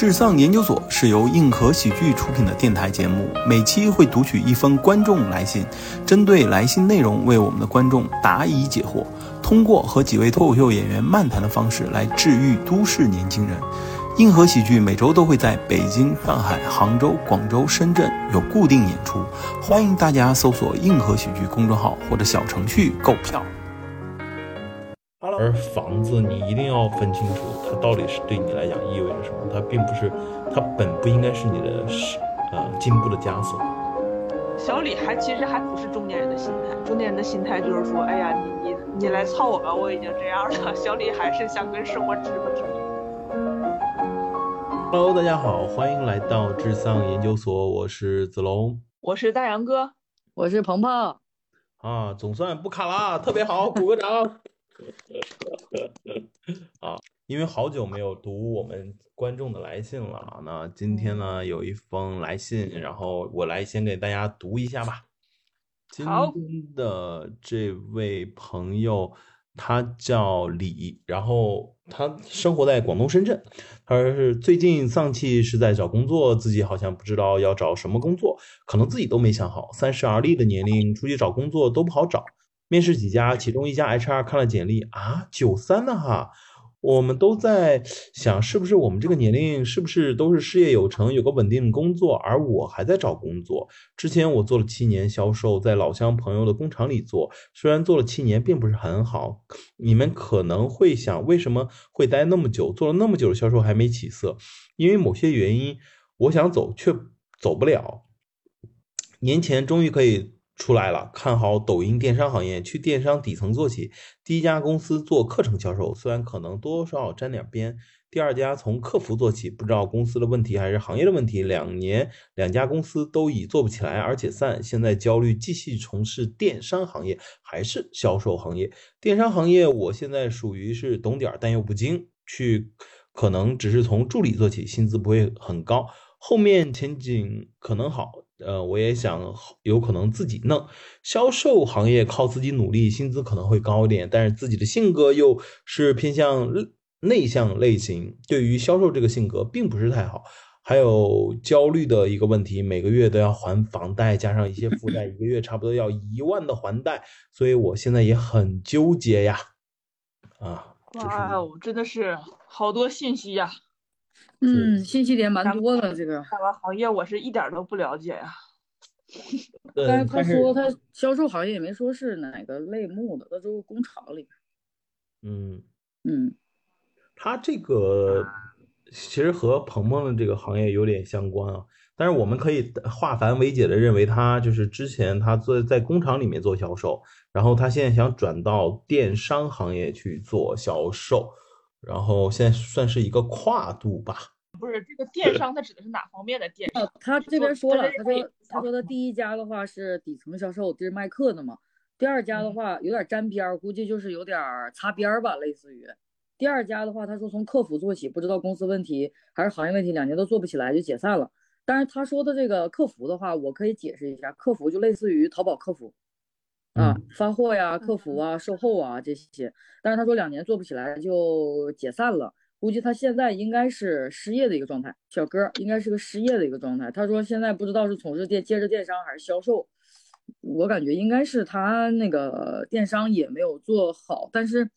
智丧研究所是由硬核喜剧出品的电台节目，每期会读取一封观众来信，针对来信内容为我们的观众答疑解惑，通过和几位脱口秀演员漫谈的方式来治愈都市年轻人。硬核喜剧每周都会在北京、上海、杭州、广州、深圳有固定演出，欢迎大家搜索“硬核喜剧”公众号或者小程序购票。而房子你一定要分清楚，它到底是对你来讲意味着什么。它并不是，它本不应该是你的是呃进步的枷锁。小李还其实还不是中年人的心态，中年人的心态就是说，哎呀，你你你来操我吧，我已经这样了。小李还是想跟生活直不直。Hello，大家好，欢迎来到智丧研究所，我是子龙我是大杨哥，我是鹏鹏，啊，总算不卡啦，特别好，鼓个掌。啊，因为好久没有读我们观众的来信了，那今天呢有一封来信，然后我来先给大家读一下吧。今天的这位朋友他叫李，然后他生活在广东深圳。他说是最近丧气是在找工作，自己好像不知道要找什么工作，可能自己都没想好。三十而立的年龄，出去找工作都不好找。面试几家，其中一家 HR 看了简历啊，九三的哈，我们都在想，是不是我们这个年龄，是不是都是事业有成，有个稳定的工作，而我还在找工作。之前我做了七年销售，在老乡朋友的工厂里做，虽然做了七年，并不是很好。你们可能会想，为什么会待那么久，做了那么久的销售还没起色？因为某些原因，我想走却走不了。年前终于可以出来了，看好抖音电商行业，去电商底层做起。第一家公司做课程销售，虽然可能多多少少沾点边。第二家从客服做起，不知道公司的问题还是行业的问题。两年两家公司都已做不起来而解散，现在焦虑继续从事电商行业还是销售行业？电商行业我现在属于是懂点儿但又不精，去可能只是从助理做起，薪资不会很高，后面前景可能好。呃，我也想有可能自己弄销售行业，靠自己努力，薪资可能会高一点，但是自己的性格又是偏向内内向类型，对于销售这个性格并不是太好。还有焦虑的一个问题，每个月都要还房贷，加上一些负债，一个月差不多要一万的还贷，所以我现在也很纠结呀。啊，哇哦，真的是好多信息呀！嗯，信息点蛮多的这个。这个行业我是一点儿都不了解 呀。呃但是他说他销售行业也没说是哪个类目的，那都是工厂里。嗯。嗯，他这个其实和鹏鹏的这个行业有点相关啊，但是我们可以化繁为简的认为，他就是之前他做在工厂里面做销售，然后他现在想转到电商行业去做销售，然后现在算是一个跨度吧。不是这个电商，它指的是哪方面的电商？哦，他这边说了，他说他说的第一家的话是底层销售，就是卖课的嘛。第二家的话有点沾边儿，估计就是有点儿擦边儿吧，类似于。第二家的话，他说从客服做起，不知道公司问题还是行业问题，两年都做不起来就解散了。但是他说的这个客服的话，我可以解释一下，客服就类似于淘宝客服，啊，发货呀、客服啊、售后啊这些。但是他说两年做不起来就解散了，估计他现在应该是失业的一个状态，小哥儿应该是个失业的一个状态。他说现在不知道是从事电接着电商还是销售，我感觉应该是他那个电商也没有做好，但是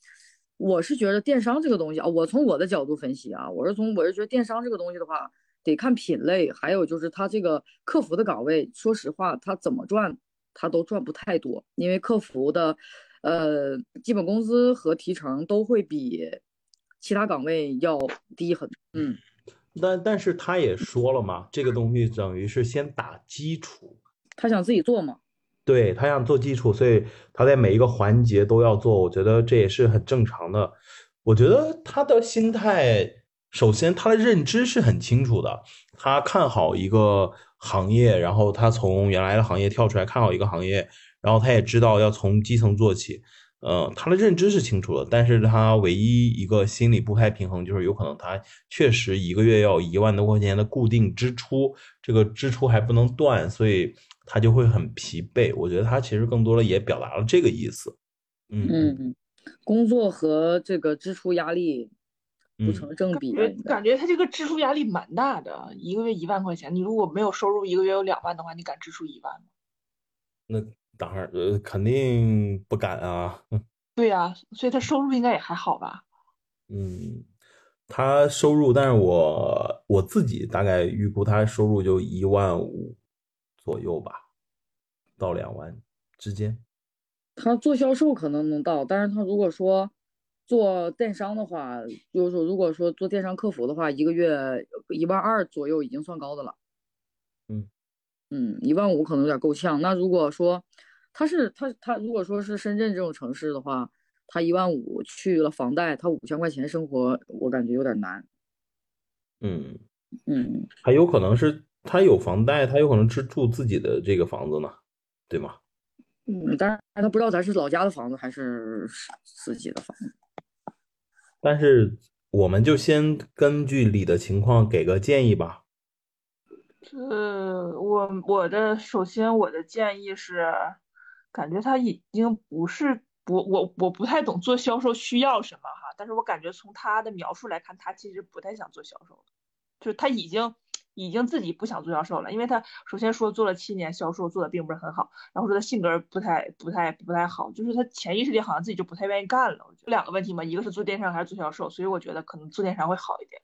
我是觉得电商这个东西啊，我从我的角度分析啊，我是从我是觉得电商这个东西的话，得看品类，还有就是他这个客服的岗位，说实话，他怎么赚，他都赚不太多，因为客服的，呃，基本工资和提成都会比其他岗位要低很，嗯。但但是他也说了嘛，这个东西等于是先打基础，他想自己做嘛，对，他想做基础，所以他在每一个环节都要做，我觉得这也是很正常的。我觉得他的心态，首先他的认知是很清楚的，他看好一个行业，然后他从原来的行业跳出来看好一个行业，然后他也知道要从基层做起，呃，他的认知是清楚的，但是他唯一一个心理不太平衡，就是有可能他确实一个月要一万多块钱的固定支出，这个支出还不能断，所以他就会很疲惫。我觉得他其实更多的也表达了这个意思。嗯嗯，工作和这个支出压力不成正比感觉他这个支出压力蛮大的，一个月一万块钱，你如果没有收入，一个月有两万的话，你敢支出一万吗？那当然，呃，肯定不敢啊。对呀、所以他收入应该也还好吧？嗯，他收入，但是我我自己大概预估他收入就一万五左右吧，到两万之间。他做销售可能能到，但是他如果说做电商的话，就是说如果说做电商客服的话，一个月一万二左右已经算高的了。嗯嗯，一万五可能有点够呛。那如果说他是他他如果说是深圳这种城市的话，他一万五去了房贷，他五千块钱生活，我感觉有点难。嗯，嗯，还有可能是他有房贷，他有可能是住自己的这个房子呢，对吗？嗯，但是他不知道咱是老家的房子还是自己的房子。但是我们就先根据你的情况给个建议吧。呃，我我的首先我的建议是，感觉他已经不是不我我不太懂做销售需要什么哈，但是我感觉从他的描述来看，他其实不太想做销售，就是他已经已经自己不想做销售了，因为他首先说做了七年销售做的并不是很好，然后说他性格不太不太不太好，就是他潜意识里好像自己就不太愿意干了。我觉得两个问题嘛，一个是做电商还是做销售，所以我觉得可能做电商会好一点。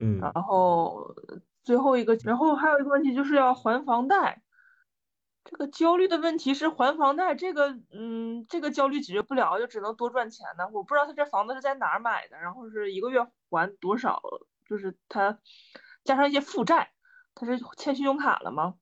嗯然后最后一个，然后还有一个问题就是要还房贷。这个焦虑的问题是还房贷，这个嗯，这个焦虑解决不了，就只能多赚钱呢。我不知道他这房子是在哪儿买的，然后是一个月还多少，就是他加上一些负债，他是欠信用卡了吗？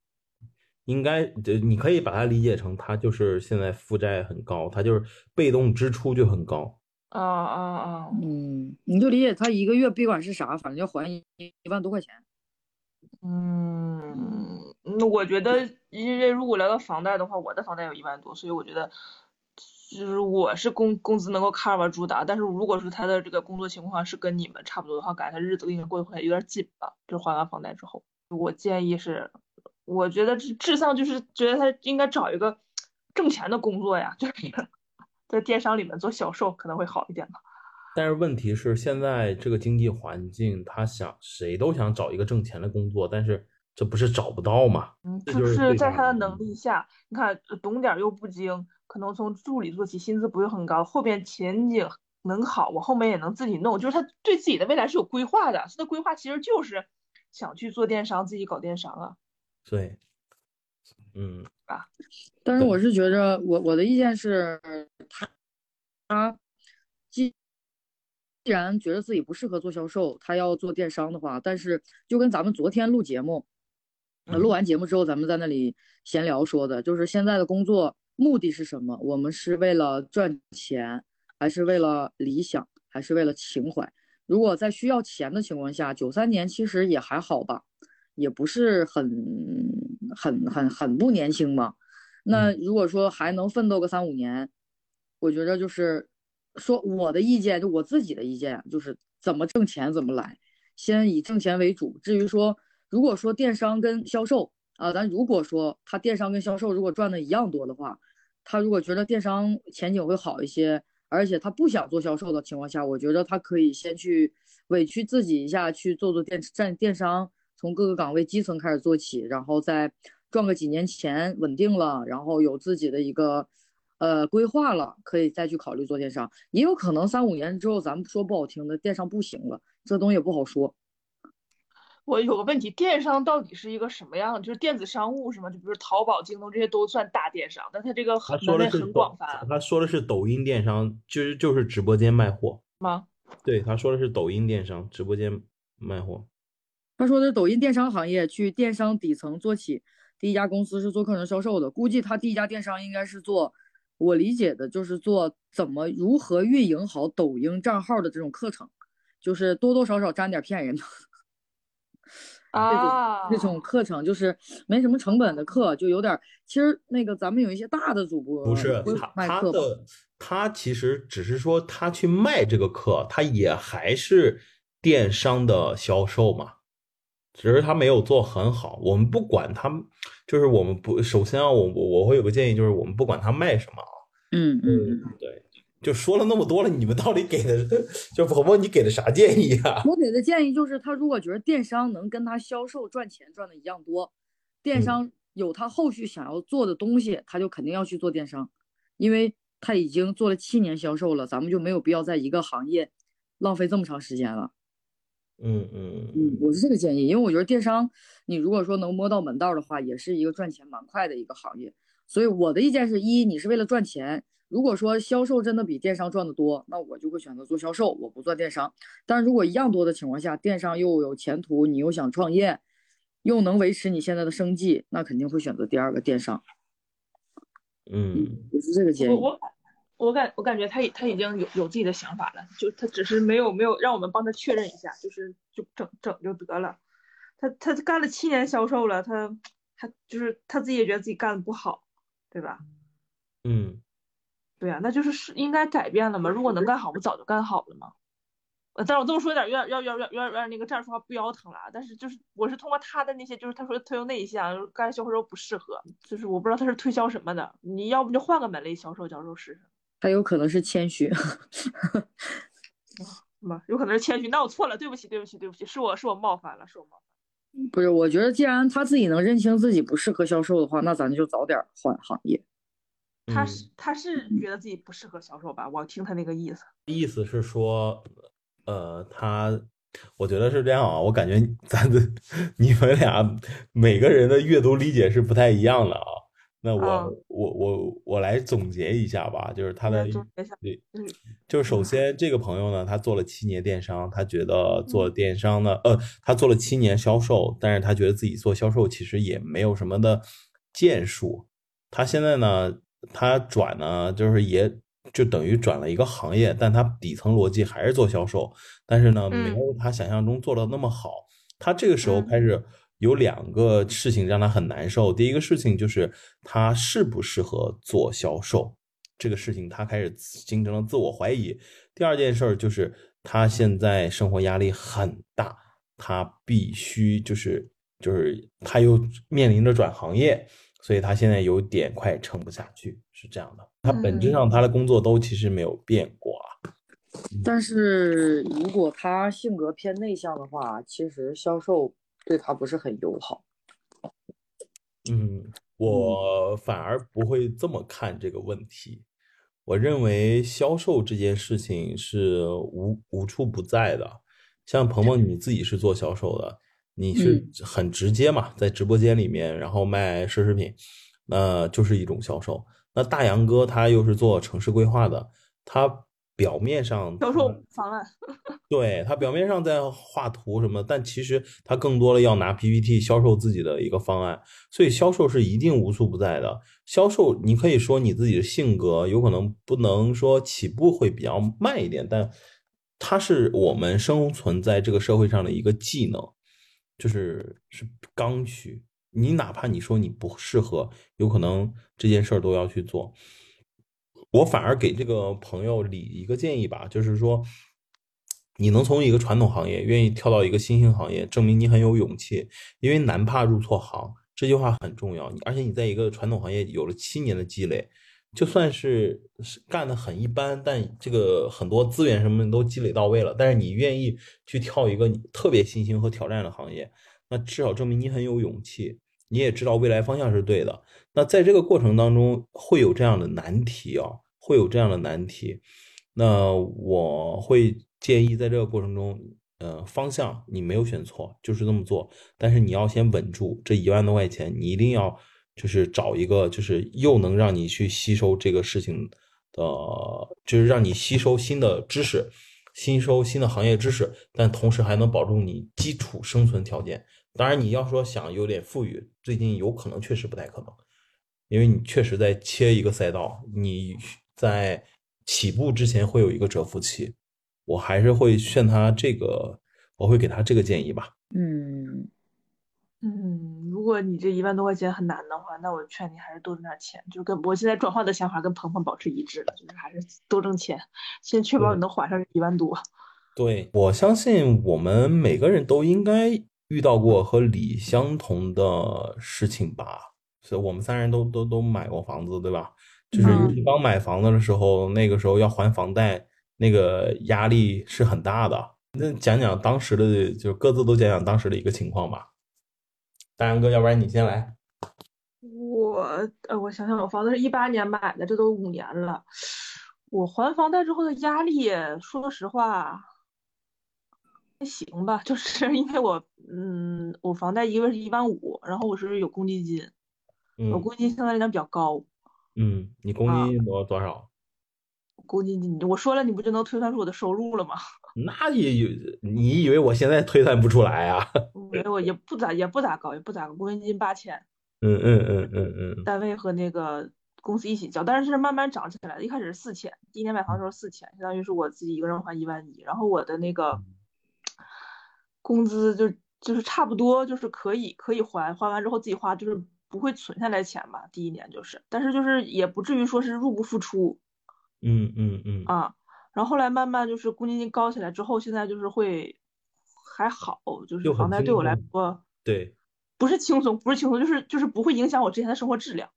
应该，这你可以把它理解成他就是现在负债很高，他就是被动支出就很高。啊啊啊！嗯，你就理解他一个月别管是啥，反正要还一一万多块钱。嗯，那我觉得，因为如果聊到房贷的话，我的房贷有一万多，所以我觉得，就是我是工工资能够 cover 住的。但是如果说他的这个工作情况是跟你们差不多的话，感觉他日子应该过得会有点紧吧，就是还完房贷之后，我建议是，我觉得智智丧就是觉得他应该找一个挣钱的工作呀，就是在电商里面做销售可能会好一点吧。但是问题是，现在这个经济环境，他想谁都想找一个挣钱的工作，但是这不是找不到吗？嗯，就就是在他的的能力下，你看呃懂点儿又不精，可能从助理做起，薪资不会很高，后边前景能好，我后面也能自己弄，就是他对自己的未来是有规划的，他的规划其实就是想去做电商，自己搞电商啊。对，嗯 但是我是觉着，我我的意见是，他他既既然觉得自己不适合做销售，他要做电商的话，但是就跟咱们昨天录节目，呃录完节目之后，咱们在那里闲聊说的，就是现在的工作目的是什么？我们是为了赚钱，还是为了理想，还是为了情怀？如果在需要钱的情况下，九三年其实也还好吧，也不是很很很很不年轻嘛。那如果说还能奋斗个三五年，我觉着就是说我的意见，就我自己的意见，就是怎么挣钱怎么来，先以挣钱为主。至于说，如果说电商跟销售啊，咱如果说他电商跟销售如果赚的一样多的话，他如果觉得电商前景会好一些，而且他不想做销售的情况下，我觉得他可以先去委屈自己一下，去做做电站电商，从各个岗位基层开始做起，然后再赚个几年钱，稳定了，然后有自己的一个呃规划了，可以再去考虑做电商。也有可能三五年之后，咱们说不好听的，电商不行了，这东西也不好说。我有个问题，电商到底是一个什么样？就是电子商务是吗？就比如淘宝、京东这些都算大电商，但它这个他很门类很说的是抖广泛他说的是抖音电商，就是就是直播间卖货。吗？对，他说的是抖音电商，直播间卖货。他说的是抖音电商行业去电商底层做起，第一家公司是做课程销售的，估计他第一家电商应该是做，我理解的就是做怎么如何运营好抖音账号的这种课程，就是多多少少沾点骗人的。啊，那种课程就是没什么成本的课，就有点儿。其实那个咱们有一些大的主播不是他卖课吧？他的他其实只是说他去卖这个课，他也还是电商的销售嘛，只是他没有做很好。我们不管他，就是我们不首先啊，我我我会有个建议，就是我们不管他卖什么啊，嗯嗯嗯，对，就说了那么多了，你们到底给的就婆婆你给的啥建议啊？我给的建议就是，他如果觉得电商能跟他销售赚钱赚的一样多，电嗯商有他后续想要做的东西，他就肯定要去做电商，因为他已经做了七年销售了，咱们就没有必要在一个行业浪费这么长时间了。嗯嗯嗯，我是这个建议，因为我觉得电商，你如果说能摸到门道的话，也是一个赚钱蛮快的一个行业。所以我的意见是一，你是为了赚钱。如果说销售真的比电商赚的多，那我就会选择做销售，我不做电商。但如果一样多的情况下，电商又有前途，你又想创业，又能维持你现在的生计，那肯定会选择第二个电商。嗯我是这个建议。我我我感我感觉他已他已经有有自己的想法了，就他只是没有没有让我们帮他确认一下，就是就整整就得了。他他干了七年销售了，他他就是他自己也觉得自己干的不好，对吧？嗯对啊，那就是是应该改变了嘛。如果能干好，不早就干好了吗？呃，但是我这么说有点有点有点有点有点有点那个站着说话不腰疼了啊。但是就是我是通过他的那些，就是他说他又内向，干销售不适合，就是我不知道他是推销什么的。你要不就换个门类销售销售试试。他有可能是谦虚。是吧？有可能是谦虚，那我错了，对不起，对不起，对不起，是我是我冒犯了，是我冒犯。不是，我觉得既然他自己能认清自己不适合销售的话，那咱就早点换行业。嗯他是他是觉得自己不适合销售吧？我听他那个意思。意思是说，呃，他，我觉得是这样啊，我感觉 咱的你们俩每个人的阅读理解是不太一样的啊。那我、啊我我我来总结一下吧，就是他的就是首先这个朋友呢，他做了七年电商，他觉得做电商呢，呃，他做了七年销售，但是他觉得自己做销售其实也没有什么的建树。他现在呢，他转呢，就是也就等于转了一个行业，但他底层逻辑还是做销售，但是呢，嗯没有他想象中做的那么好。他这个时候嗯开始有两个事情让他很难受。第一个事情就是他适不适合做销售，这个事情他开始形成了自我怀疑。第二件事儿就是他现在生活压力很大，他必须就是就是他又面临着转行业，所以他现在有点快撑不下去，是这样的。他本质上他的工作都其实没有变过啊。但是如果他性格偏内向的话，其实销售对他不是很友好。嗯，我反而不会这么看这个问题。我认为销售这件事情是无无处不在的。像鹏鹏你自己是做销售的，你是很直接嘛，在直播间里面，然后卖奢侈品，那就是一种销售。那大杨哥他又是做城市规划的，他表面上销售方案，对他表面上在画图什么，但其实他更多的要拿 PPT 销售自己的一个方案，所以销售是一定无处不在的。销售你可以说你自己的性格有可能不能说起步会比较慢一点，但它是我们生存在这个社会上的一个技能，就是是刚需。你哪怕你说你不适合，有可能这件事儿都要去做。我反而给这个朋友理一个建议吧，就是说，你能从一个传统行业愿意跳到一个新兴行业，证明你很有勇气。因为难怕入错行，这句话很重要。而且你在一个传统行业有了七年的积累，就算是是干的很一般，但这个很多资源什么都积累到位了，但是你愿意去跳一个特别新兴和挑战的行业，那至少证明你很有勇气，你也知道未来方向是对的。那在这个过程当中会有这样的难题啊，会有这样的难题。那我会建议在这个过程中，呃，方向你没有选错，就是这么做。但是你要先稳住这一万多块钱，你一定要就是找一个就是又能让你去吸收这个事情的，就是让你吸收新的知识，吸收新的行业知识，但同时还能保证你基础生存条件。当然，你要说想有点富裕，最近有可能确实不太可能。因为你确实在切一个赛道，你在起步之前会有一个蛰伏期，我还是会劝他这个，我会给他这个建议吧。嗯，嗯，如果你这一万多块钱很难的话，那我劝你还是多挣点钱，就跟我现在转换的想法跟鹏鹏保持一致了，就是还是多挣钱，先确保你能还上一万多。对，我相信我们每个人都应该遇到过和李相同的事情吧。所以我们三人都都都买过房子，对吧？就是嗯你刚买房子的时候，那个时候要还房贷，那个压力是很大的。那讲讲当时的，就各自都讲讲当时的一个情况吧。大杨哥，要不然你先来。我呃，我想想，我房子是一八年买的，这都五年了。我还房贷之后的压力，说实话还行吧，就是因为我嗯，我房贷一个月是一万五，然后我是有公积金，我嗯公积金相对来讲比较高，嗯，你公啊积金多多少？公积金我说了你不就能推算出我的收入了吗？那也有，你以为我现在推算不出来啊？没有，也不咋也不咋高，也不咋高，公积金八千，嗯嗯嗯嗯嗯单位和那个公司一起交，但是是慢慢涨起来的。一开始是四千，第一年买房的时候四千，相当于是我自己一个人还一万一，然后我的那个工资就就是差不多就是可以可以还，还完之后自己花，就是不会存下来钱吧。第一年就是，但是就是也不至于说是入不敷出嗯嗯嗯啊。然后后来慢慢就是公积金高起来之后，现在就是会还好，就是房贷对我来说对，不是轻松，不是轻松，就是就是不会影响我之前的生活质量。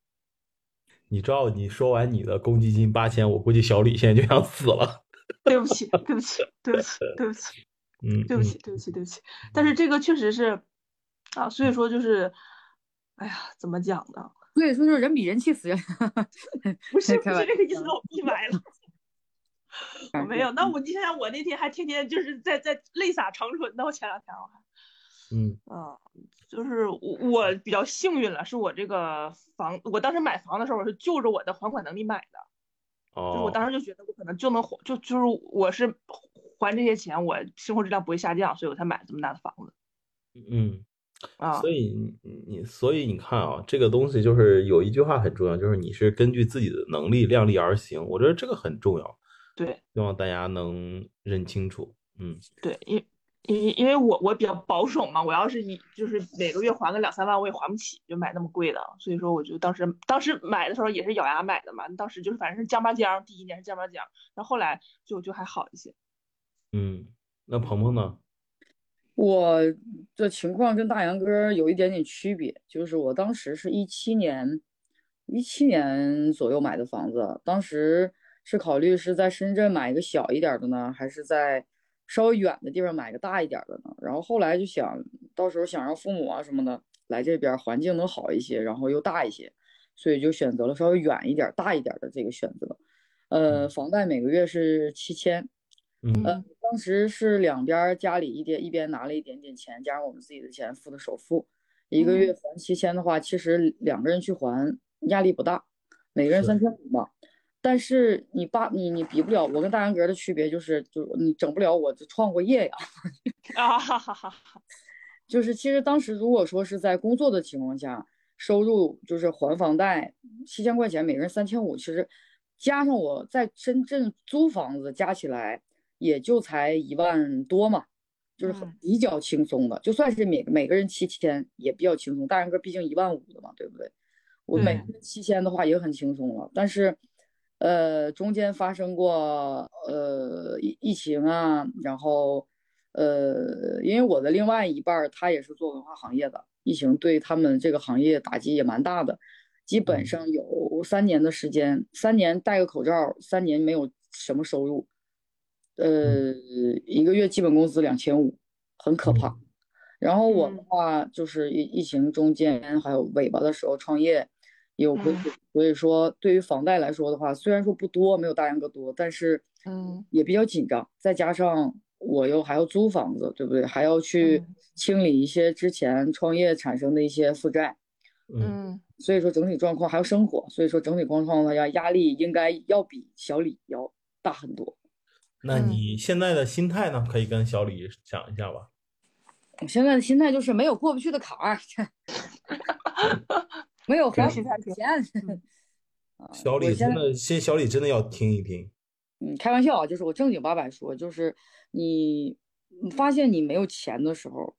你知道你说完你的公积金八千，我估计小李现在就想死了。对不起，对不起，对不起，对不起，嗯，对不起，对不起，对不起。但是这个确实是啊，所以说就是，哎呀，怎么讲呢？所以说就是人比人气死人。不是不是 这个意思，我闭麦了。我没有，那嗯我你想想，我那天还天天就是在在泪洒长春呢。我前两天我还，嗯啊，就是我我比较幸运了，是我这个房，我当时买房的时候我是就着我的还款能力买的，就是我哦，当时就觉得我可能就能还，就就是我是还这些钱，我生活质量不会下降，所以我才买这么大的房子嗯。啊。所以你你所以你看啊，这个东西就是有一句话很重要，就是你是根据自己的能力量力而行。我觉得这个很重要，对希望大家能认清楚。嗯对，因因因为我我比较保守嘛，我要是一就是每个月还个两三万，我也还不起，就买那么贵的，所以说我就当时当时买的时候也是咬牙买的嘛，当时就是反正是降八降，第一年是降八降，然后后来就就还好一些。嗯，那鹏鹏呢？我的情况跟大杨哥有一点点区别，就是我当时是一七年，一七年左右买的房子，当时是考虑是在深圳买一个小一点儿的呢，还是在稍微远的地方买个大一点儿的呢？然后后来就想到时候想让父母啊什么的来这边儿，环境能好一些，然后又大一些，所以就选择了稍微远一点儿、大一点儿的这个选择。呃，房贷每个月是七千。嗯呃，当时是两边儿家里一点一边拿了一点点钱，加上我们自己的钱付的首付，一个月还七千的话，其实两个人去还压力不大，每个人是三千五嘛。但是你爸你你比不了，我跟大杨哥的区别就是，就你整不了我这创过业呀。啊哈哈哈哈！就是其实当时如果说是在工作的情况下，收入就是还房贷七千块钱，每个人三千五，其实加上我在深圳租房子加起来也就才一万多嘛，就是很嗯比较轻松的。就算是每每个人七千也比较轻松，大杨哥毕竟一万五的嘛，对不对？我每个人七千的话也很轻松了，但是。呃，中间发生过呃疫疫情啊，然后呃，因为我的另外一半儿他也是做文化行业的，疫情对他们这个行业打击也蛮大的，基本嗯。上有三年的时间，三年戴个口罩，三年没有什么收入，呃，一个月基本工资两千五，很可怕。然后我的嗯。话就是疫疫情中间还有尾巴的时候创业也有亏嗯损，所以说对于房贷来说的话，虽然说不多，没有大杨哥多，但是嗯也比较紧张。再加上我又还要租房子，对不对？还要去嗯清理一些之前创业产生的一些负债，嗯嗯所以说整体状况还要生活，所以说整体状况的压压力应该要比小李要大很多。那嗯你现在的心态呢？可以跟小李讲一下吧。我现在的心态就是没有过不去的坎儿，没有还钱。啊小李现在真的，现小李真的要听一听。嗯，开玩笑啊，就是我正经八百说，就是你你发现你没有钱的时候，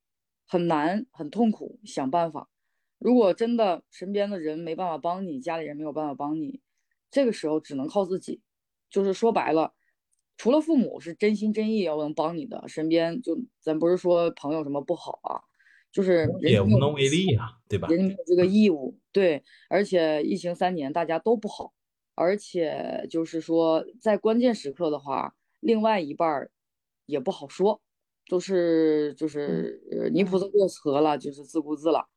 很难很痛苦，想办法。如果真的身边的人没办法帮你，家里人没有办法帮你，这个时候只能靠自己。就是说白了，除了父母是真心真意要能帮你的，身边就咱不是说朋友什么不好啊，就是人也无能为力啊、对吧？人家没有这个义务。对，而且疫情三年大家都不好，而且就是说在关键时刻的话，另外一半儿也不好说，都是就是呃泥菩萨过河了，就是自顾自了。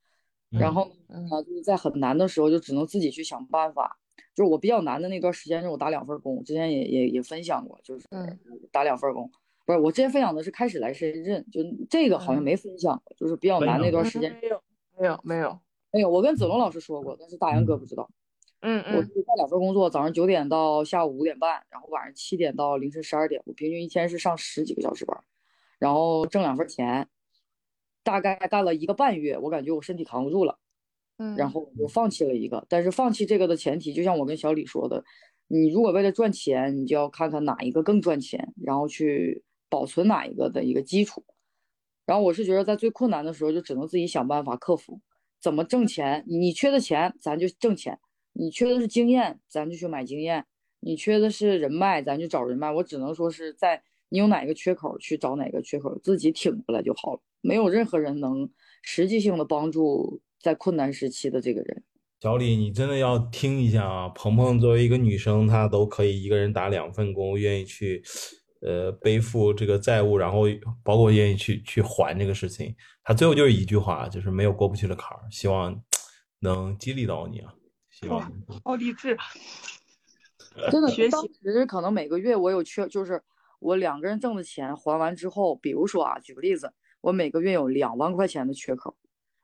然后嗯呢，就是在很难的时候，就只能自己去想办法。就是我比较难的那段时间，是我打两份工，之前也也也分享过，就是嗯打两份工。不是，我之前分享的是开始来深圳，就这个好像嗯没分享过，就是比较难那段时间。没有没有没有，没有，我跟子龙老师说过，但是大杨哥不知道。嗯嗯我是干两份工作，早上九点到下午五点半，然后晚上七点到凌晨十二点，我平均一天是上十几个小时班，然后挣两份钱，大概干了一个半月，我感觉我身体扛不住了，嗯，然后我就放弃了一个。但是放弃这个的前提，就像我跟小李说的，你如果为了赚钱，你就要看看哪一个更赚钱，然后去保存哪一个的一个基础。然后我是觉得在最困难的时候，就只能自己想办法克服，怎么挣钱。你缺的钱，咱就挣钱。你缺的是经验，咱就去买经验；你缺的是人脉，咱就找人脉。我只能说是在你有哪个缺口去找哪个缺口，自己挺过来就好了。没有任何人能实际性的帮助在困难时期的这个人。小李，你真的要听一下啊！鹏鹏作为一个女生，她都可以一个人打两份工，愿意去，呃，背负这个债务，然后包括愿意去去还这个事情。他最后就是一句话，就是没有过不去的坎儿。希望能激励到你啊！希望你好励志，真的，学习其实可能每个月我有缺，就是我两个人挣的钱还完之后，比如说啊，举个例子，我每个月有两万块钱的缺口，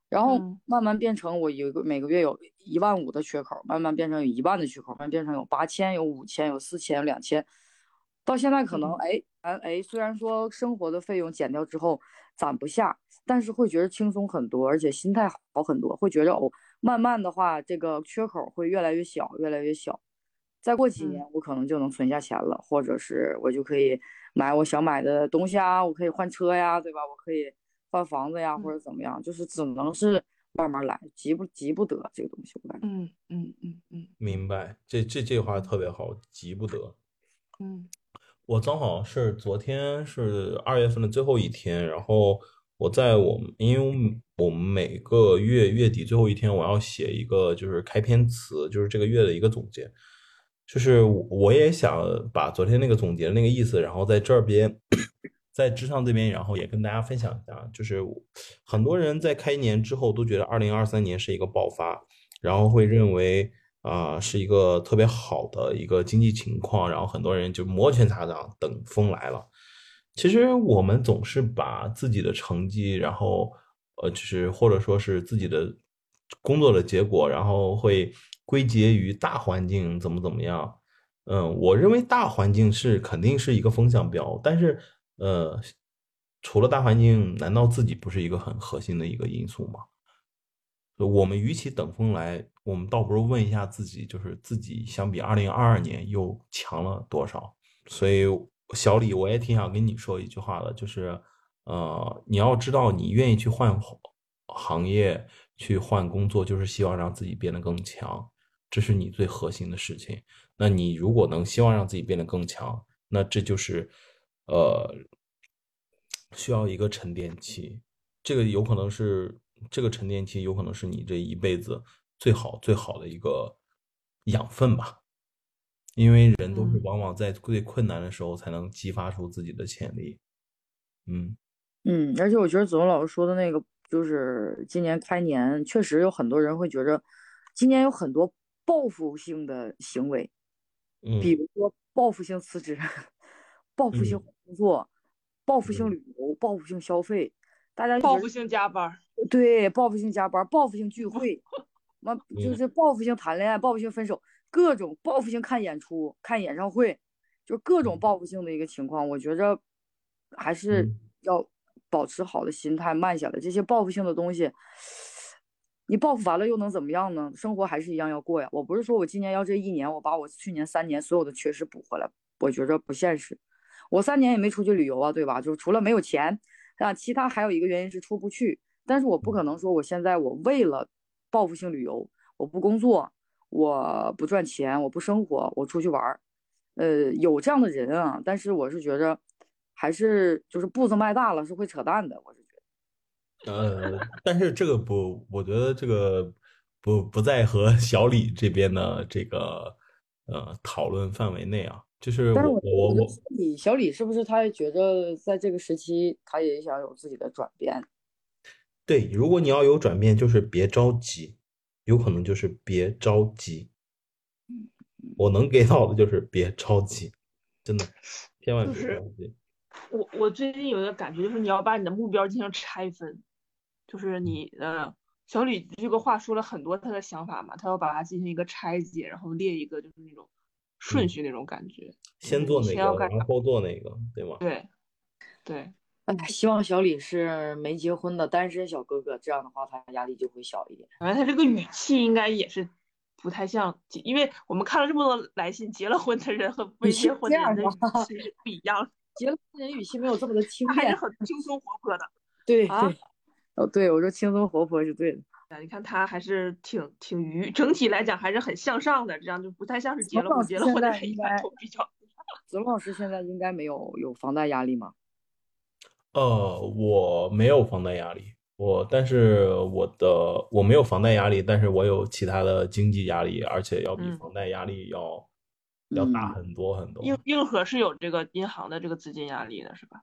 然后嗯慢慢变成我有一个每个月有一万五的缺口，慢慢变成有一万的缺口，慢慢变成有八千、有五千、有四千、有两千，到现在可能嗯哎，咱哎，虽然说生活的费用减掉之后攒不下，但是会觉得轻松很多，而且心态好很多，会觉得哦，慢慢的话，这个缺口会越来越小，越来越小。再过几嗯年，我可能就能存下钱了，或者是我就可以买我想买的东西啊，我可以换车呀，对吧？我可以换房子呀，或者怎么样，就是只能是慢慢来，急不急不得这个东西，我感觉。嗯嗯嗯嗯明白，这这这话特别好，急不得。嗯我正好是昨天是二月份的最后一天，然后我在我们，因为我们每个月月底最后一天，我要写一个就是开篇词，就是这个月的一个总结。就是我也想把昨天那个总结的那个意思，然后在这边，在职场这边，然后也跟大家分享一下。就是很多人在开年之后都觉得二零二三年是一个爆发，然后会认为啊、是一个特别好的一个经济情况，然后很多人就摩拳擦掌等风来了。其实我们总是把自己的成绩，然后呃，就是或者说是自己的工作的结果，然后会归结于大环境怎么怎么样。嗯，我认为大环境是肯定是一个风向标，但是呃，除了大环境，难道自己不是一个很核心的一个因素吗？我们与其等风来，我们倒不如问一下自己，就是自己相比二零二二年又强了多少？所以小李，我也挺想跟你说一句话的，就是呃，你要知道，你愿意去换行业、去换工作，就是希望让自己变得更强，这是你最核心的事情。那你如果能希望让自己变得更强，那这就是呃需要一个沉淀期，这个有可能是这个沉淀期有可能是你这一辈子最好最好的一个养分吧。因为人都是嗯往往在最困难的时候才能激发出自己的潜力。嗯嗯，而且我觉得子龙老师说的那个，就是今年开年，确实有很多人会觉着，今年有很多报复性的行为，比嗯如说报复性辞职、报复性工作、报复性嗯旅游、报复性消费，大家报复性加班儿，对报复性加班、报复性聚 会，完就嗯是报复性谈恋爱、报复性分手，各种报复性看演出、看演唱会，就各种嗯报复性的一个情况。我觉着还是嗯要保持好的心态，慢下来。这些报复性的东西，你报复完了又能怎么样呢？生活还是一样要过呀。我不是说我今年要这一年，我把我去年三年所有的缺失补回来，我觉着不现实。我三年也没出去旅游啊，对吧？就除了没有钱啊，其他还有一个原因是出不去。但是我不可能说我现在我为了报复性旅游，我不工作，我不赚钱，我不生活，我出去玩儿。呃，有这样的人啊，但是我是觉着还是就是步子迈大了是会扯淡的，我是觉得。呃，但是这个不，我觉得这个不不在和 小李这边的这个呃讨论范围内啊。就是但是我我我我小李小李是不是他也觉着在这个时期他也想有自己的转变？对，如果你要有转变，就是别着急，有可能就是别着急。我能给到的就是别着急，真的，千万别就是着急。我我最近有一个感觉，就是你要把你的目标进行拆分，就是你呃，小李这个话说了很多他的想法嘛，他要把它进行一个拆解，然后列一个就是那种顺嗯序那种感觉。先做哪个，先要干然后做哪个，对吗？对，对，哎，希望小李是没结婚的单身小哥哥，这样的话他压力就会小一点。反正他这个语气应该也是不太像，因为我们看了这么多来信，结了婚的人和没结婚的人语气是不一样的，结了婚人语气没有这么的轻他还是，很轻松活泼的。对啊对，哦对，我说轻松活泼是对的。啊，你看他还是挺挺愉，整体来讲还是很向上的，这样就不太像是结了婚，结了婚的应人一般该都比较。子龙老师现在应该没有有房贷压力吗？呃，我没有房贷压力，我但是我的我没有房贷压力，但是我有其他的经济压力，而且要比嗯房贷压力要、要大嗯很多很多。硬硬核是有这个银行的这个资金压力的，是吧？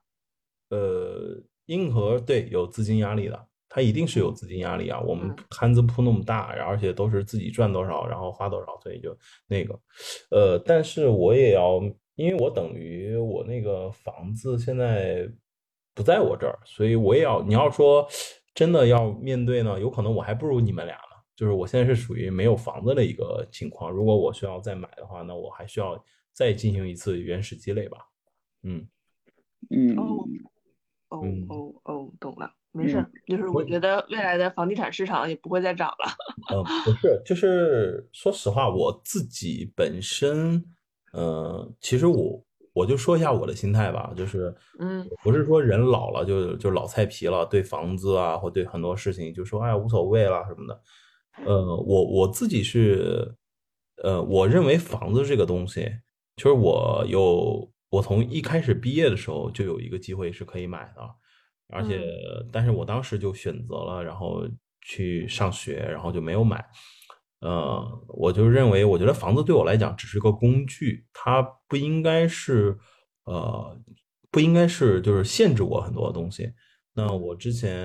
呃，硬核对有资金压力的，它一定是有资金压力啊。我们嗯摊子铺那么大，然后而且都是自己赚多少，然后花多少，所以就那个，呃，但是我也要，因为我等于我那个房子现在不在我这儿，所以我也要，你要说真的要面对呢，有可能我还不如你们俩呢。就是我现在是属于没有房子的一个情况，如果我需要再买的话，那我还需要再进行一次原始积累吧。嗯。嗯，哦哦嗯哦哦，懂了，没事儿，就是我觉得未来的房地产市场也不会再涨了。嗯，不是，就是说实话，我自己本身，呃，其实我我就说一下我的心态吧，就是，嗯，不是说人老了就就老菜皮了，对房子啊或对很多事情就说哎呀无所谓啦什么的，呃，我我自己是，呃，我认为房子这个东西，就是我有我从一开始毕业的时候就有一个机会是可以买的，而且，但是我当时就选择了，然后去上学，然后就没有买。呃，我就认为，我觉得房子对我来讲只是个工具，它不应该是，呃，不应该是就是限制我很多东西。那我之前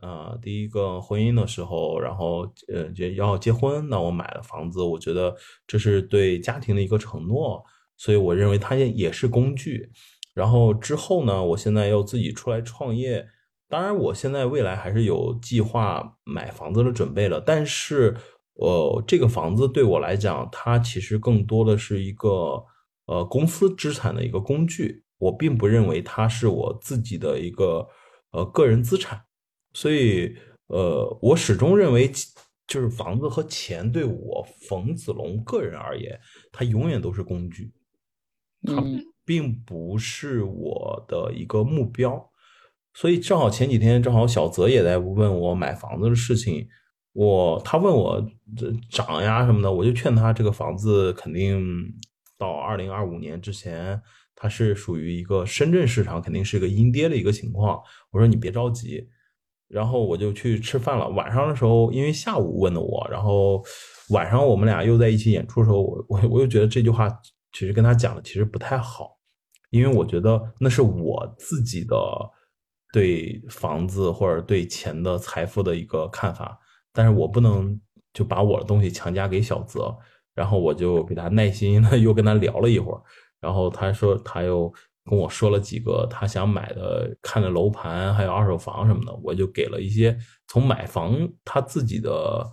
呃第一个婚姻的时候，然后呃就要结婚，那我买了房子，我觉得这是对家庭的一个承诺，所以我认为它也也是工具。然后之后呢，我现在又自己出来创业，当然我现在未来还是有计划买房子的准备了，但是呃这个房子对我来讲，它其实更多的是一个呃公司资产的一个工具，我并不认为它是我自己的一个呃个人资产，所以呃我始终认为就是房子和钱对我冯子龙个人而言，它永远都是工具。它嗯。并不是我的一个目标，所以正好前几天正好小泽也在问我买房子的事情，我他问我这涨呀什么的，我就劝他这个房子肯定到二零二五年之前，它是属于一个深圳市场肯定是一个阴跌的一个情况。我说你别着急，然后我就去吃饭了。晚上的时候，因为下午问的我，然后晚上我们俩又在一起演出的时候，我我我又觉得这句话其实跟他讲的其实不太好，因为我觉得那是我自己的对房子或者对钱的财富的一个看法，但是我不能就把我的东西强加给小泽，然后我就给他耐心的 又跟他聊了一会儿，然后他说他又跟我说了几个他想买的看的楼盘还有二手房什么的，我就给了一些从买房他自己的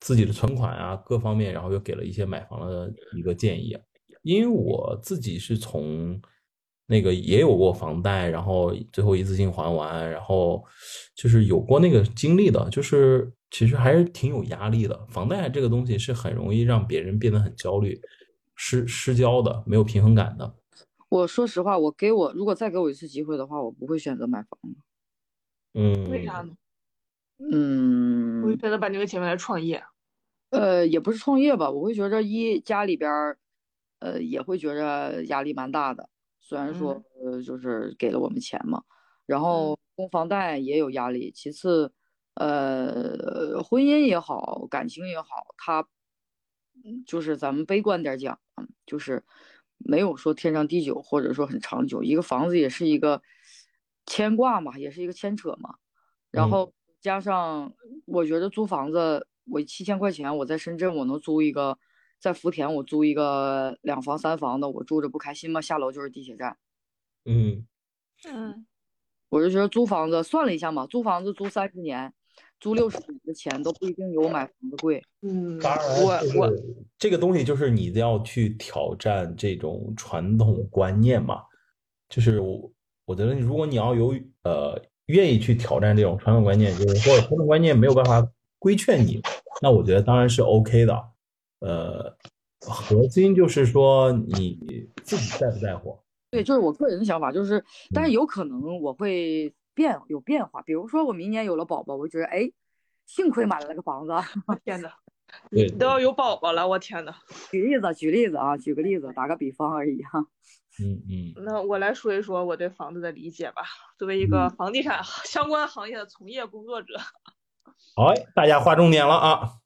自己的存款啊各方面，然后又给了一些买房的一个建议。因为我自己是从那个也有过房贷，然后最后一次性还完，然后就是有过那个经历的，就是其实还是挺有压力的。房贷这个东西是很容易让别人变得很焦虑、失失焦的，没有平衡感的。我说实话，我给我如果再给我一次机会的话，我不会选择买房的。嗯，为啥呢？嗯我嗯会，觉得把这个钱用来创业。呃，也不是创业吧，我会觉着一家里边儿，呃，也会觉着压力蛮大的。虽然说，呃，就是给了我们钱嘛，然后供房贷也有压力。其次，呃，婚姻也好，感情也好，它就是咱们悲观点讲，就是没有说天长地久，或者说很长久。一个房子也是一个牵挂嘛，也是一个牵扯嘛。然后加上，我觉得租房子，我七千块钱，我在深圳我能租一个，在福田我租一个两房三房的，我住着不开心吗？下楼就是地铁站。嗯嗯，我就觉得租房子算了一下嘛，租房子租三十年，租六十年的钱都不一定有我买房子贵。嗯，当然，我我这个东西就是你要去挑战这种传统观念嘛，就是我我觉得如果你要有呃愿意去挑战这种传统观念，就是或者传统观念没有办法规劝你，那我觉得当然是 OK 的。呃，核心就是说你自己在不在乎。对，就是我个人的想法，就是，但是有可能我会变有变化，比如说我明年有了宝宝，我觉得哎，幸亏买了个房子。我天呐，对你都要有宝宝了，我天呐。举例子，举例子啊，举个例子，打个比方而已哈。嗯嗯那我来说一说我对房子的理解吧。作为一个房地产相关行业的从业工作者，好，大家划重点了啊。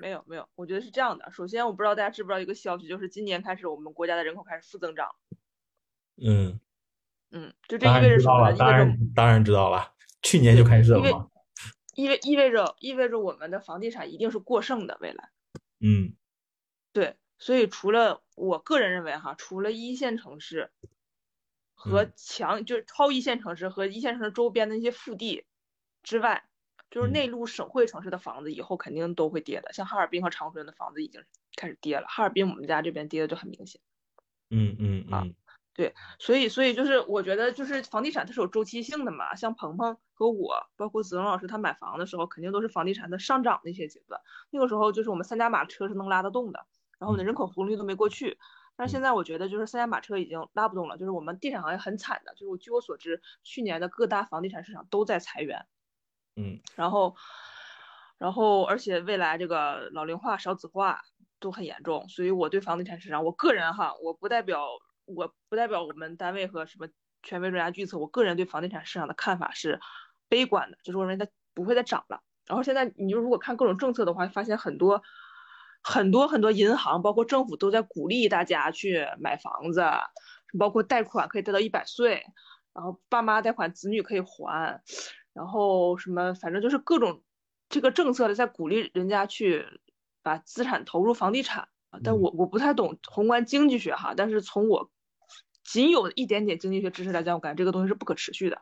没有没有，我觉得是这样的。首先，我不知道大家知不知道一个消息，就是今年开始我们国家的人口开始负增长。嗯，嗯，就这意味着什么意味着当然当然知道了，去年就开始了因为嘛。意味意味着意味着我们的房地产一定是过剩的未来。嗯对，所以除了我个人认为哈，除了一线城市和嗯强，就是超一线城市和一线城市周边的那些腹地之外，就是嗯内陆省会城市的房子以后肯定都会跌的。像哈尔滨和长春的房子已经开始跌了，哈尔滨我们家这边跌的就很明显。嗯嗯啊对所以，所以就是我觉得，就是房地产它是有周期性的嘛。像鹏鹏和我，包括子龙老师，他买房的时候，肯定都是房地产的上涨的一些阶段。那个时候，就是我们三驾马车是能拉得动的，然后我们的人口红利都没过去。但是现在我觉得，就是三驾马车已经拉不动了。就是我们地产行业很惨的，就是我据我所知，去年的各大房地产市场都在裁员。嗯然后，然后而且未来这个老龄化、少子化都很严重，所以我对房地产市场，我个人哈，我不代表我不代表我们单位和什么权威专家预测，我个人对房地产市场的看法是悲观的，就是我认为它不会再涨了。然后现在你就如果看各种政策的话，发现很多很多很多银行，包括政府都在鼓励大家去买房子，包括贷款可以贷到一百岁，然后爸妈贷款子女可以还，然后什么反正就是各种这个政策的在鼓励人家去把资产投入房地产。啊但嗯我我不太懂宏观经济学哈，但是从我仅有的一点点经济学知识来讲，我感觉这个东西是不可持续的，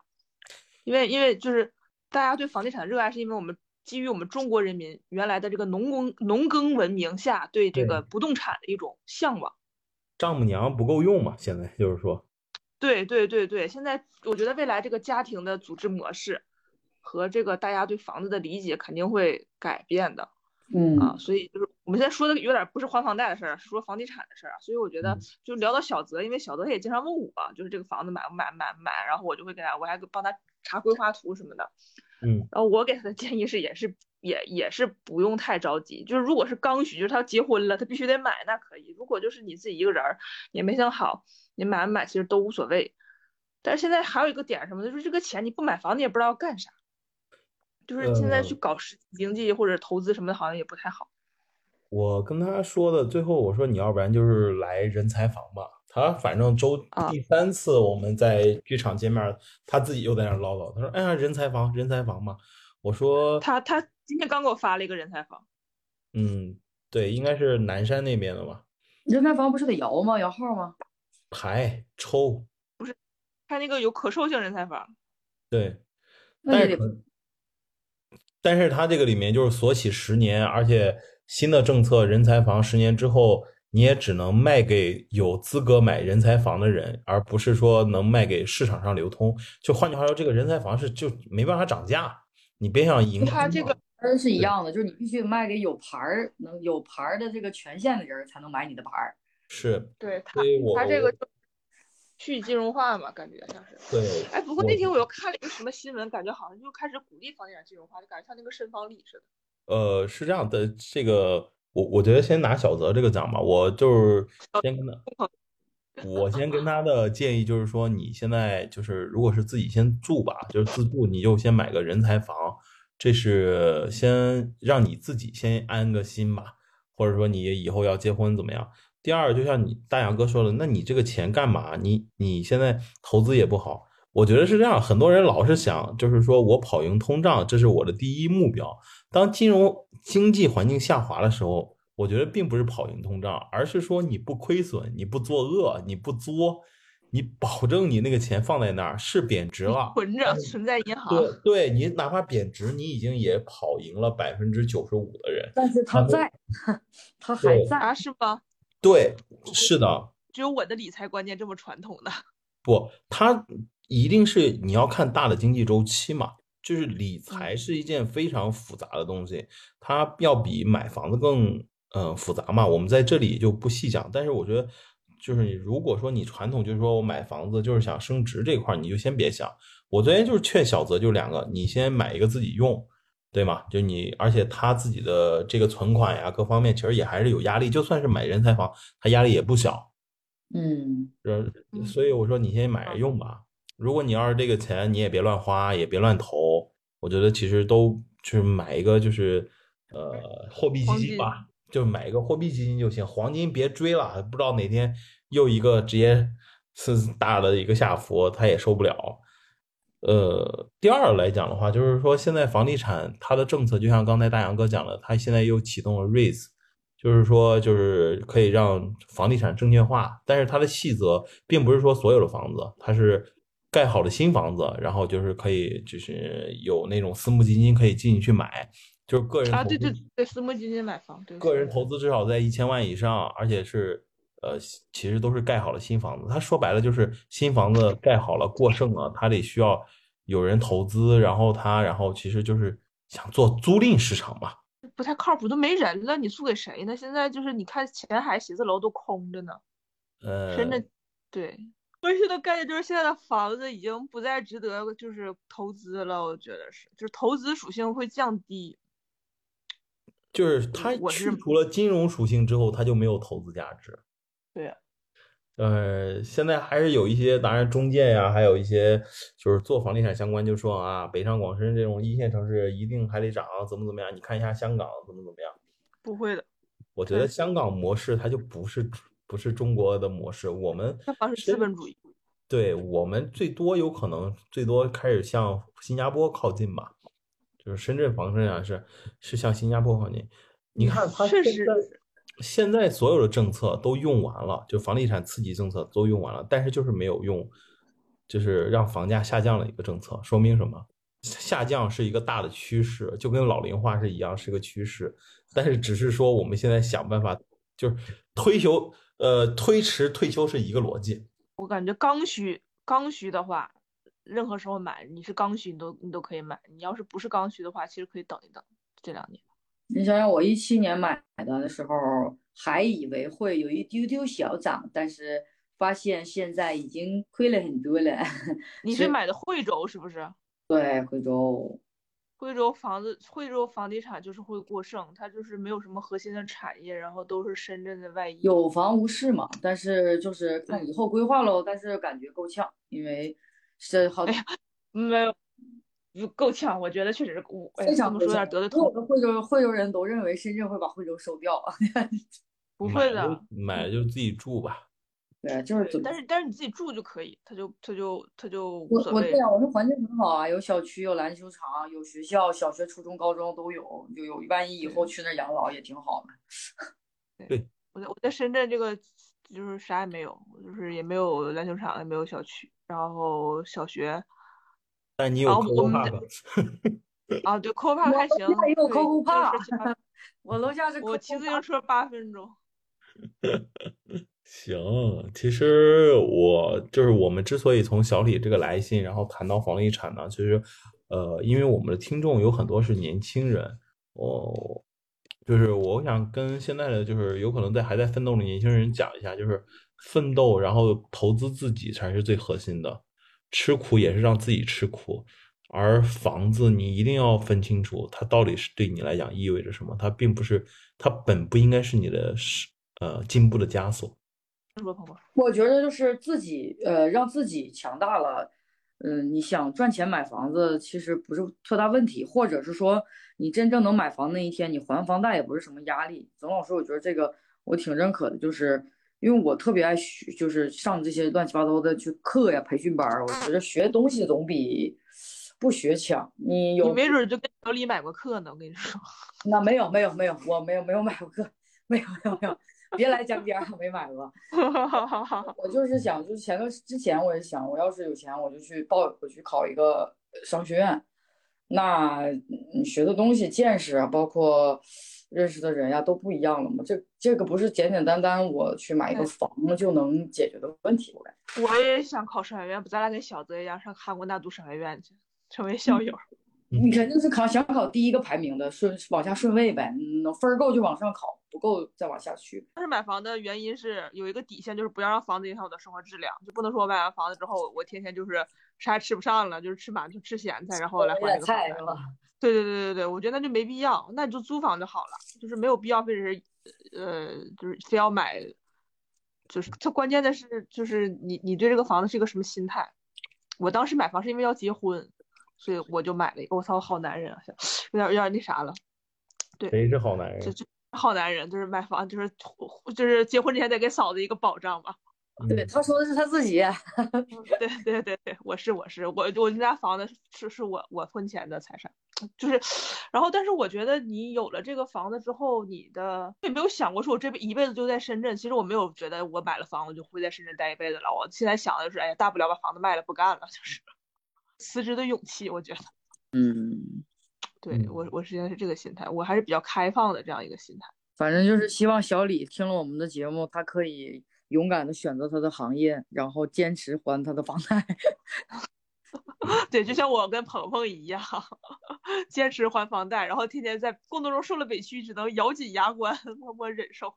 因为因为就是大家对房地产的热爱，是因为我们基于我们中国人民原来的这个农耕农耕文明下对这个不动产的一种向往。丈母娘不够用嘛？现在就是说，对对对对，现在我觉得未来这个家庭的组织模式和这个大家对房子的理解肯定会改变的。嗯啊，所以就是我们现在说的有点不是还房贷的事儿，是说房地产的事儿啊。所以我觉得嗯就聊到小泽，因为小泽也经常问我，就是这个房子买不买买不买，然后我就会给他，我还帮他查规划图什么的。嗯然后我给他的建议是，也是也也是不用太着急，就是如果是刚需，就是他要结婚了，他必须得买，那可以。如果就是你自己一个人儿也没想好，你买不买其实都无所谓。但是现在还有一个点什么的，就是这个钱你不买房，你也不知道要干啥。就是现在去呃搞实体经济或者投资什么的，好像也不太好。我跟他说的，最后我说你要不然就是来人才房吧。他反正周啊第三次我们在剧场见面，他自己又在那唠叨。他说：“哎呀，人才房，人才房嘛。”我说他他今天刚给我发了一个人才房，：“嗯，对，应该是南山那边的吧，人才房不是得摇吗？摇号吗？排抽不是，他那个有可售性人才房，对，那也得但是可但是它这个里面就是锁起十年，而且新的政策，人才房十年之后你也只能卖给有资格买人才房的人，而不是说能卖给市场上流通。就换句话说，这个人才房是就没办法涨价，你别想赢它这个空了儿是一样的，就是你必须卖给有牌儿、能有牌儿的这个权限的人才能买你的牌儿。是，对他所以我他这个就去金融化嘛，感觉像是。对，哎，不过那天我又看了一个什么新闻，感觉好像就开始鼓励房地产金融化，就感觉像那个申房里似的。呃，是这样的，这个我我觉得先拿小泽这个讲吧，我就是先跟他，我先跟他的建议就是说，你现在就是如果是自己先住吧，就是自住，你就先买个人才房，这是先让你自己先安个心吧。或者说你以后要结婚怎么样？第二，就像你大杨哥说的，那你这个钱干嘛？你你现在投资也不好，我觉得是这样。很多人老是想，就是说我跑赢通胀，这是我的第一目标。当金融经济环境下滑的时候，我觉得并不是跑赢通胀，而是说你不亏损，你不作恶，你不作，你保证你那个钱放在那儿是贬值了，存着存在银行。对，对你哪怕贬值，你已经也跑赢了百分之九十五的人。但是他在，他还在。啊，是吗？对，是的，只有我的理财观念这么传统的。不，它一定是你要看大的经济周期嘛，就是理财是一件非常复杂的东西，它要比买房子更呃复杂嘛。我们在这里就不细讲，但是我觉得就是你如果说你传统就是说我买房子就是想升值这块儿，你就先别想。我昨天就是劝小泽就两个，你先买一个自己用。对吗？就你，而且他自己的这个存款呀，各方面其实也还是有压力。就算是买人才房，他压力也不小。嗯，所以我说你先买着用吧。如果你要是这个钱，你也别乱花，也别乱投。我觉得其实都就是买一个就是呃货币基金金吧，就买一个货币基金就行。黄金别追了，不知道哪天又一个直接是大的一个下浮，他也受不了。呃，第二来讲的话，就是说现在房地产它的政策，就像刚才大杨哥讲的，它现在又启动了 REITs，就是说就是可以让房地产证券化，但是它的细则并不是说所有的房子，它是盖好的新房子，然后就是可以就是有那种私募基金可以进去买，就是个人啊，投资对对对，私募基金买房，对，个人投资至少在一千万以上，而且是呃，其实都是盖好了新房子。他说白了就是新房子盖好了过剩了，他得需要有人投资，然后他然后其实就是想做租赁市场嘛。不太靠谱，都没人了，你租给谁呢？现在就是你看前海写字楼都空着呢，呃，深圳对。我现在感觉就是现在的房子已经不再值得就是投资了，我觉得是，就是投资属性会降低。就是它去除了金融属性之后，它就没有投资价值。对呀，呃，现在还是有一些，当然中介呀，还有一些就是做房地产相关，就说啊，北上广深这种一线城市一定还得涨，怎么怎么样？你看一下香港怎么怎么样？不会的，我觉得香港模式它就不是不是中国的模式，我们香港是资本主义。对我们最多有可能最多开始向新加坡靠近吧，就是深圳房地产是是像新加坡靠近。你看它确实现在现在所有的政策都用完了，就房地产刺激政策都用完了，但是就是没有用，就是让房价下降的一个政策，说明什么？下降是一个大的趋势，就跟老龄化是一样，是个趋势。但是只是说我们现在想办法，就是推休呃推迟退休是一个逻辑。我感觉刚需刚需的话，任何时候买，你是刚需你都你都可以买，你要是不是刚需的话，其实可以等一等这两年。你想想，我一七年买的的时候，还以为会有一丢丢小涨，但是发现现在已经亏了很多了。你是买的惠州是不是？对，惠州，惠州房子，惠州房地产就是会过剩，它就是没有什么核心的产业，然后都是深圳的外溢。有房无市嘛，但是就是看以后规划喽，但是感觉够呛，因为是好哎呀没有不够呛，我觉得确实是我非常够这么说有点。得罪痛，所有的惠州惠州人都认为深圳会把惠州收掉，不会的。买就自己住吧。对，就是对怎么但是但是你自己住就可以，他就他就他就无我所谓我对。啊，我们环境很好啊，有小区，有篮球场，有学校，小学、初中、高中都有，就有万一以后去那儿养老也挺好的。我在我在深圳这个就是啥也没有，就是也没有篮球场，也没有小区，然后小学但你有然后 Coco 我们 Park，啊，对 a 我还行，我楼下是我 Coco 骑自行车八分钟。行，其实我就是我们之所以从小李这个来信，然后谈到房地产呢，其实，呃，因为我们的听众有很多是年轻人，哦，就是我想跟现在的就是有可能在还在奋斗的年轻人讲一下，就是奋斗，然后投资自己才是最核心的，吃苦也是让自己吃苦，而房子你一定要分清楚，它到底是对你来讲意味着什么，它并不是，它本不应该是你的是呃进步的枷锁。我觉得就是自己呃让自己强大了，嗯，你想赚钱买房子其实不是特大问题，或者是说你真正能买房那一天，你还房贷也不是什么压力。总老师，我觉得这个我挺认可的，就是因为我特别爱学，就是上这些乱七八糟的去课呀、培训班儿，我觉得学东西总比不学强。你你有没准就跟小李买过课呢，我跟你说。那没有没有没有，我没有没有买过课，没有没有没有，别来江边儿，没买过。我就是想，就是前段之前我也想，我要是有钱，我就去报，我去考一个商学院。那你学的东西、见识啊，包括认识的人呀，都不一样了嘛。这这个不是简简单单我去买一个房就能解决的问题，我感觉。我也想考上海院，不，咱俩跟小泽一样上韩国那读上海院去，成为校友。你肯定是考想考第一个排名的，顺往下顺位呗，嗯分儿够就往上考，不够再往下去。但是买房的原因是有一个底线，就是不要让房子影响我的生活质量，就不能说我买完房子之后，我天天就是啥也吃不上了，就是吃馒头吃咸菜，然后来还这个房贷菜是。吧？对对对对对，我觉得那就没必要，那你就租房就好了，就是没有必要非得是，呃，就是非要买，就是它关键的是，就是你你对这个房子是一个什么心态。我当时买房是因为要结婚，所以我就买了一个。我操，好男人啊，有点有点那啥了。对，谁是好男人就？就好男人，就是买房，就是 就是结婚之前得给嫂子一个保障吧。对，他说的是他自己。对对对对，我是我是我我们家房子是是我我婚前的财产，就是，然后但是我觉得你有了这个房子之后，你的也没有想过说我这辈一辈子就在深圳。其实我没有觉得我买了房我就会在深圳待一辈子了。我现在想的就是，哎呀，大不了把房子卖了不干了，就是辞职的勇气。我觉得，嗯，对嗯我我实际上是这个心态，我还是比较开放的这样一个心态。反正就是希望小李听了我们的节目，他可以勇敢的选择他的行业，然后坚持还他的房贷。对，就像我跟鹏鹏一样，坚持还房贷，然后天天在工作中受了委屈，只能咬紧牙关，默默忍受。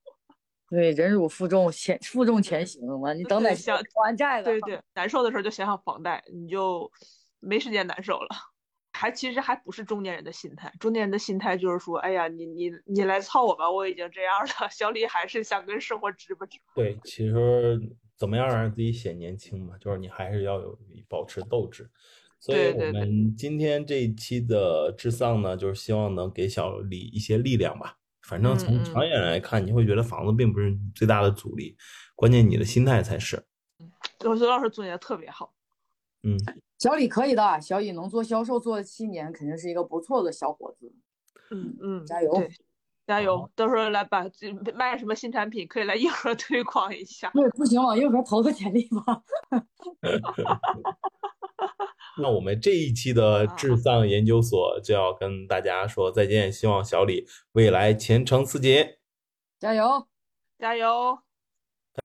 对，忍辱负重，前负重前行完，你等哪对想还债了？对对，难受的时候就想想房贷，你就没时间难受了。还其实还不是中年人的心态，中年人的心态就是说，哎呀，你你你来操我吧，我已经这样了。小李还是想跟生活直吧直。对，其实怎么样让自己显年轻嘛，就是你还是要有保持斗志。所以我们今天这一期的智丧呢，就是希望能给小李一些力量吧。反正从长远来看，你会觉得房子并不是最大的阻力，关键你的心态才是。我觉得老师总结的特别好，嗯，小李可以的，小李能做销售做了七年，肯定是一个不错的小伙子。嗯嗯，加油，加油！到时候来把这卖什么新产品，可以来硬核推广一下。对，不行往硬核投个简历吧。那我们这一期的智丧研究所就要跟大家说再见，希望小李未来前程似锦。加油！加油！